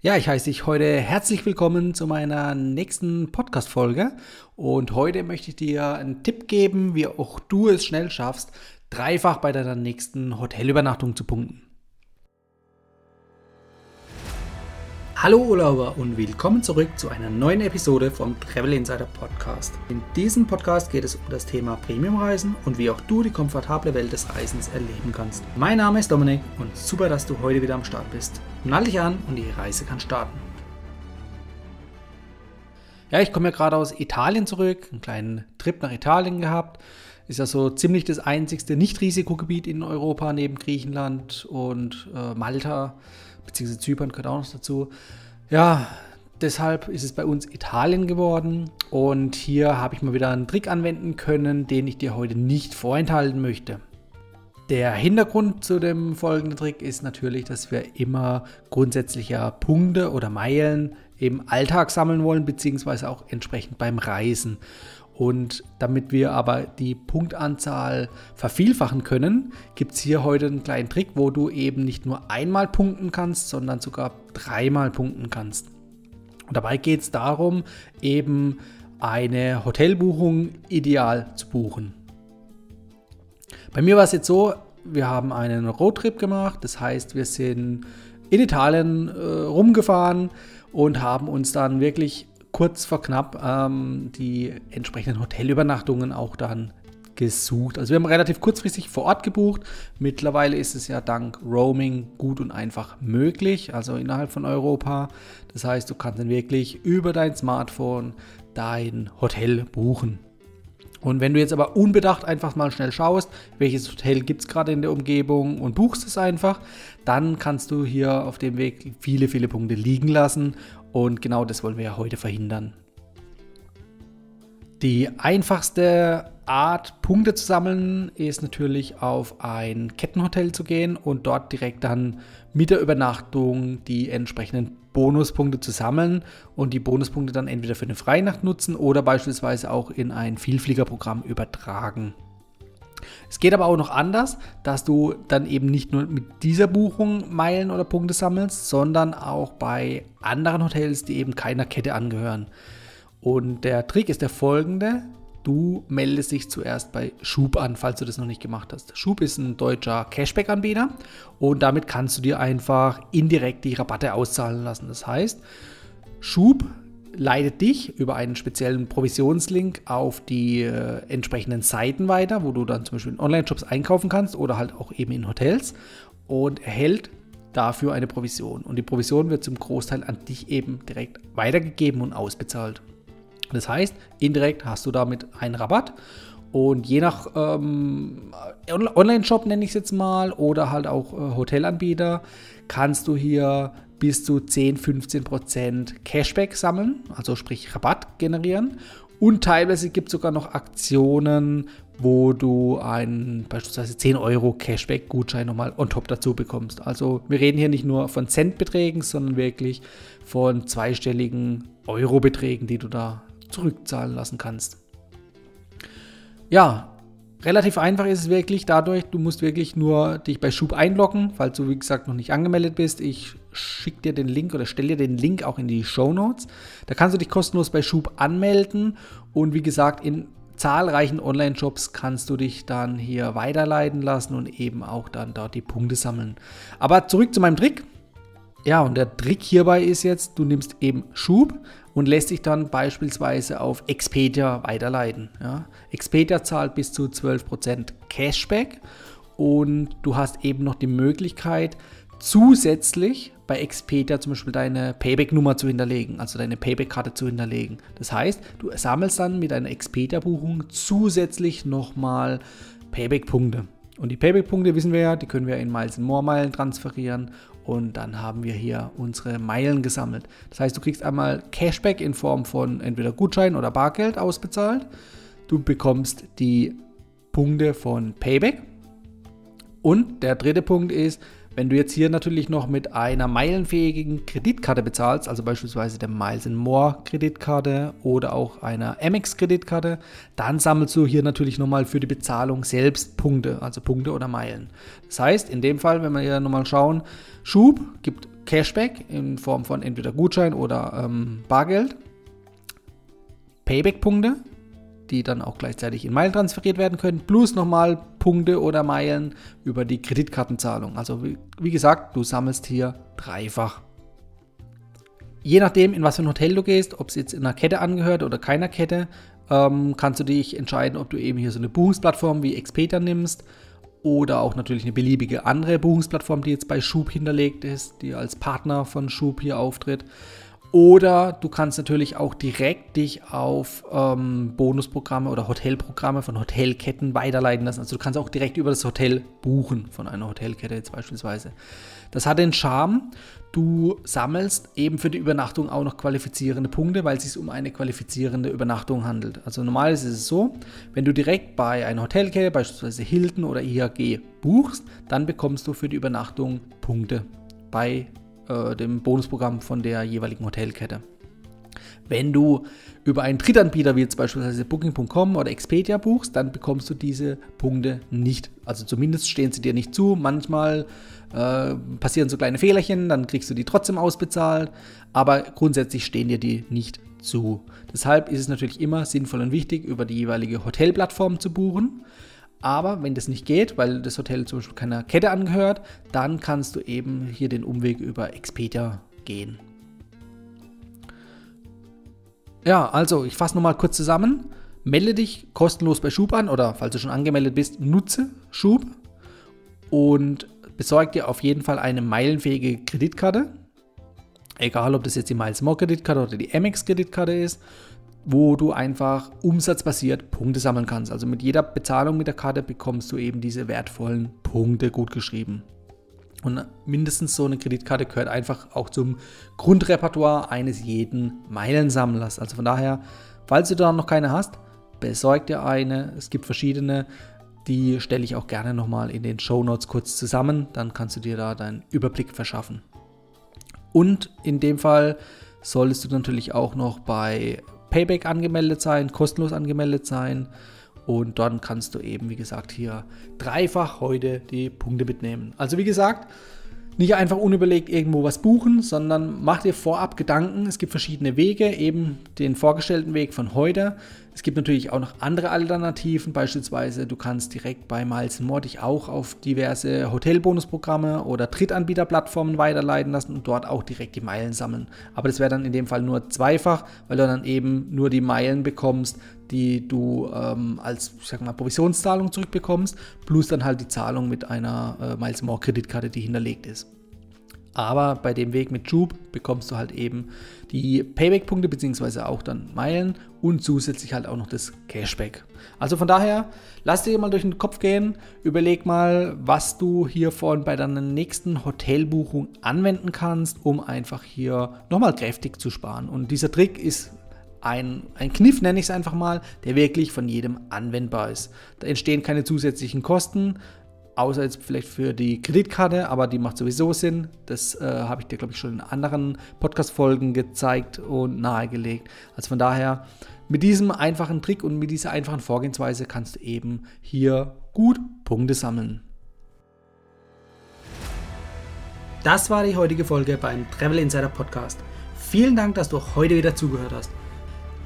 Ja, ich heiße dich heute herzlich willkommen zu meiner nächsten Podcast-Folge. Und heute möchte ich dir einen Tipp geben, wie auch du es schnell schaffst, dreifach bei deiner nächsten Hotelübernachtung zu punkten. Hallo Urlauber und willkommen zurück zu einer neuen Episode vom Travel Insider Podcast. In diesem Podcast geht es um das Thema Premiumreisen und wie auch du die komfortable Welt des Reisens erleben kannst. Mein Name ist Dominik und super, dass du heute wieder am Start bist. Nall dich an und die Reise kann starten. Ja, ich komme ja gerade aus Italien zurück, einen kleinen Trip nach Italien gehabt. Ist ja so ziemlich das einzigste Nicht-Risikogebiet in Europa neben Griechenland und äh, Malta beziehungsweise Zypern gehört auch noch dazu. Ja, deshalb ist es bei uns Italien geworden und hier habe ich mal wieder einen Trick anwenden können, den ich dir heute nicht vorenthalten möchte. Der Hintergrund zu dem folgenden Trick ist natürlich, dass wir immer grundsätzlich ja Punkte oder Meilen im Alltag sammeln wollen, beziehungsweise auch entsprechend beim Reisen. Und damit wir aber die Punktanzahl vervielfachen können, gibt es hier heute einen kleinen Trick, wo du eben nicht nur einmal punkten kannst, sondern sogar dreimal punkten kannst. Und dabei geht es darum, eben eine Hotelbuchung ideal zu buchen. Bei mir war es jetzt so, wir haben einen Roadtrip gemacht, das heißt, wir sind in Italien äh, rumgefahren und haben uns dann wirklich kurz vor knapp ähm, die entsprechenden Hotelübernachtungen auch dann gesucht. Also wir haben relativ kurzfristig vor Ort gebucht. Mittlerweile ist es ja dank Roaming gut und einfach möglich, also innerhalb von Europa. Das heißt, du kannst dann wirklich über dein Smartphone dein Hotel buchen. Und wenn du jetzt aber unbedacht einfach mal schnell schaust, welches Hotel gibt es gerade in der Umgebung und buchst es einfach, dann kannst du hier auf dem Weg viele, viele Punkte liegen lassen und genau das wollen wir ja heute verhindern. Die einfachste Art, Punkte zu sammeln, ist natürlich auf ein Kettenhotel zu gehen und dort direkt dann mit der Übernachtung die entsprechenden Bonuspunkte zu sammeln und die Bonuspunkte dann entweder für eine Freinacht nutzen oder beispielsweise auch in ein Vielfliegerprogramm übertragen. Es geht aber auch noch anders, dass du dann eben nicht nur mit dieser Buchung Meilen oder Punkte sammelst, sondern auch bei anderen Hotels, die eben keiner Kette angehören. Und der Trick ist der folgende. Du meldest dich zuerst bei Schub an, falls du das noch nicht gemacht hast. Schub ist ein deutscher Cashback-Anbieter und damit kannst du dir einfach indirekt die Rabatte auszahlen lassen. Das heißt, Schub leitet dich über einen speziellen Provisionslink auf die äh, entsprechenden Seiten weiter, wo du dann zum Beispiel in Online-Shops einkaufen kannst oder halt auch eben in Hotels und erhält dafür eine Provision. Und die Provision wird zum Großteil an dich eben direkt weitergegeben und ausbezahlt. Das heißt, indirekt hast du damit einen Rabatt und je nach ähm, Online-Shop nenne ich es jetzt mal oder halt auch äh, Hotelanbieter kannst du hier bis zu 10, 15% Cashback sammeln, also sprich Rabatt generieren. Und teilweise gibt es sogar noch Aktionen, wo du einen beispielsweise 10 Euro Cashback-Gutschein nochmal on top dazu bekommst. Also wir reden hier nicht nur von Centbeträgen, sondern wirklich von zweistelligen Eurobeträgen, die du da zurückzahlen lassen kannst. Ja, Relativ einfach ist es wirklich dadurch, du musst wirklich nur dich bei Schub einloggen, falls du wie gesagt noch nicht angemeldet bist. Ich schicke dir den Link oder stelle dir den Link auch in die Show Notes. Da kannst du dich kostenlos bei Schub anmelden und wie gesagt in zahlreichen Online-Shops kannst du dich dann hier weiterleiten lassen und eben auch dann dort die Punkte sammeln. Aber zurück zu meinem Trick. Ja, und der Trick hierbei ist jetzt, du nimmst eben Schub und lässt dich dann beispielsweise auf Expedia weiterleiten. Ja. Expedia zahlt bis zu 12% Cashback und du hast eben noch die Möglichkeit, zusätzlich bei Expedia zum Beispiel deine Payback-Nummer zu hinterlegen, also deine Payback-Karte zu hinterlegen. Das heißt, du sammelst dann mit einer Expedia-Buchung zusätzlich nochmal Payback-Punkte. Und die Payback-Punkte wissen wir ja, die können wir in Miles More Meilen transferieren und dann haben wir hier unsere Meilen gesammelt. Das heißt, du kriegst einmal Cashback in Form von entweder Gutschein oder Bargeld ausbezahlt. Du bekommst die Punkte von Payback. Und der dritte Punkt ist, wenn du jetzt hier natürlich noch mit einer meilenfähigen Kreditkarte bezahlst, also beispielsweise der Miles More Kreditkarte oder auch einer Amex Kreditkarte, dann sammelst du hier natürlich nochmal für die Bezahlung selbst Punkte, also Punkte oder Meilen. Das heißt, in dem Fall, wenn wir hier nochmal schauen, Schub gibt Cashback in Form von entweder Gutschein oder ähm, Bargeld. Payback-Punkte, die dann auch gleichzeitig in Meilen transferiert werden können, plus nochmal Punkte oder Meilen über die Kreditkartenzahlung. Also wie, wie gesagt, du sammelst hier dreifach. Je nachdem, in was für ein Hotel du gehst, ob es jetzt in einer Kette angehört oder keiner Kette, ähm, kannst du dich entscheiden, ob du eben hier so eine Buchungsplattform wie Expedia nimmst oder auch natürlich eine beliebige andere Buchungsplattform, die jetzt bei Schub hinterlegt ist, die als Partner von Schub hier auftritt. Oder du kannst natürlich auch direkt dich auf ähm, Bonusprogramme oder Hotelprogramme von Hotelketten weiterleiten lassen. Also du kannst auch direkt über das Hotel buchen von einer Hotelkette jetzt beispielsweise. Das hat den Charme, du sammelst eben für die Übernachtung auch noch qualifizierende Punkte, weil es sich um eine qualifizierende Übernachtung handelt. Also normalerweise ist es so, wenn du direkt bei einer Hotelkette, beispielsweise Hilton oder IHG buchst, dann bekommst du für die Übernachtung Punkte bei äh, dem Bonusprogramm von der jeweiligen Hotelkette. Wenn du über einen Drittanbieter wie jetzt beispielsweise Booking.com oder Expedia buchst, dann bekommst du diese Punkte nicht. Also zumindest stehen sie dir nicht zu. Manchmal äh, passieren so kleine Fehlerchen, dann kriegst du die trotzdem ausbezahlt, aber grundsätzlich stehen dir die nicht zu. Deshalb ist es natürlich immer sinnvoll und wichtig, über die jeweilige Hotelplattform zu buchen. Aber wenn das nicht geht, weil das Hotel zum Beispiel keiner Kette angehört, dann kannst du eben hier den Umweg über Expedia gehen. Ja, also ich fasse nochmal kurz zusammen. Melde dich kostenlos bei Schub an oder falls du schon angemeldet bist, nutze Schub und besorg dir auf jeden Fall eine meilenfähige Kreditkarte. Egal, ob das jetzt die Miles More Kreditkarte oder die Amex Kreditkarte ist wo du einfach umsatzbasiert Punkte sammeln kannst. Also mit jeder Bezahlung mit der Karte bekommst du eben diese wertvollen Punkte gut geschrieben. Und mindestens so eine Kreditkarte gehört einfach auch zum Grundrepertoire eines jeden Meilensammlers. Also von daher, falls du da noch keine hast, besorg dir eine. Es gibt verschiedene, die stelle ich auch gerne nochmal in den Show Notes kurz zusammen. Dann kannst du dir da deinen Überblick verschaffen. Und in dem Fall solltest du natürlich auch noch bei Payback angemeldet sein, kostenlos angemeldet sein. Und dann kannst du eben, wie gesagt, hier dreifach heute die Punkte mitnehmen. Also wie gesagt, nicht einfach unüberlegt irgendwo was buchen, sondern mach dir vorab Gedanken. Es gibt verschiedene Wege, eben den vorgestellten Weg von heute. Es gibt natürlich auch noch andere Alternativen, beispielsweise du kannst direkt bei Miles More dich auch auf diverse Hotelbonusprogramme oder Drittanbieterplattformen weiterleiten lassen und dort auch direkt die Meilen sammeln. Aber das wäre dann in dem Fall nur zweifach, weil du dann eben nur die Meilen bekommst, die du ähm, als sag mal, Provisionszahlung zurückbekommst, plus dann halt die Zahlung mit einer äh, Miles More Kreditkarte, die hinterlegt ist. Aber bei dem Weg mit Joop bekommst du halt eben die Payback-Punkte bzw. auch dann Meilen und zusätzlich halt auch noch das Cashback. Also von daher, lass dir mal durch den Kopf gehen, überleg mal, was du hiervon bei deiner nächsten Hotelbuchung anwenden kannst, um einfach hier nochmal kräftig zu sparen. Und dieser Trick ist ein, ein Kniff, nenne ich es einfach mal, der wirklich von jedem anwendbar ist. Da entstehen keine zusätzlichen Kosten, außer jetzt vielleicht für die Kreditkarte, aber die macht sowieso Sinn. Das äh, habe ich dir, glaube ich, schon in anderen Podcast-Folgen gezeigt und nahegelegt. Also von daher, mit diesem einfachen Trick und mit dieser einfachen Vorgehensweise kannst du eben hier gut Punkte sammeln. Das war die heutige Folge beim Travel Insider Podcast. Vielen Dank, dass du heute wieder zugehört hast.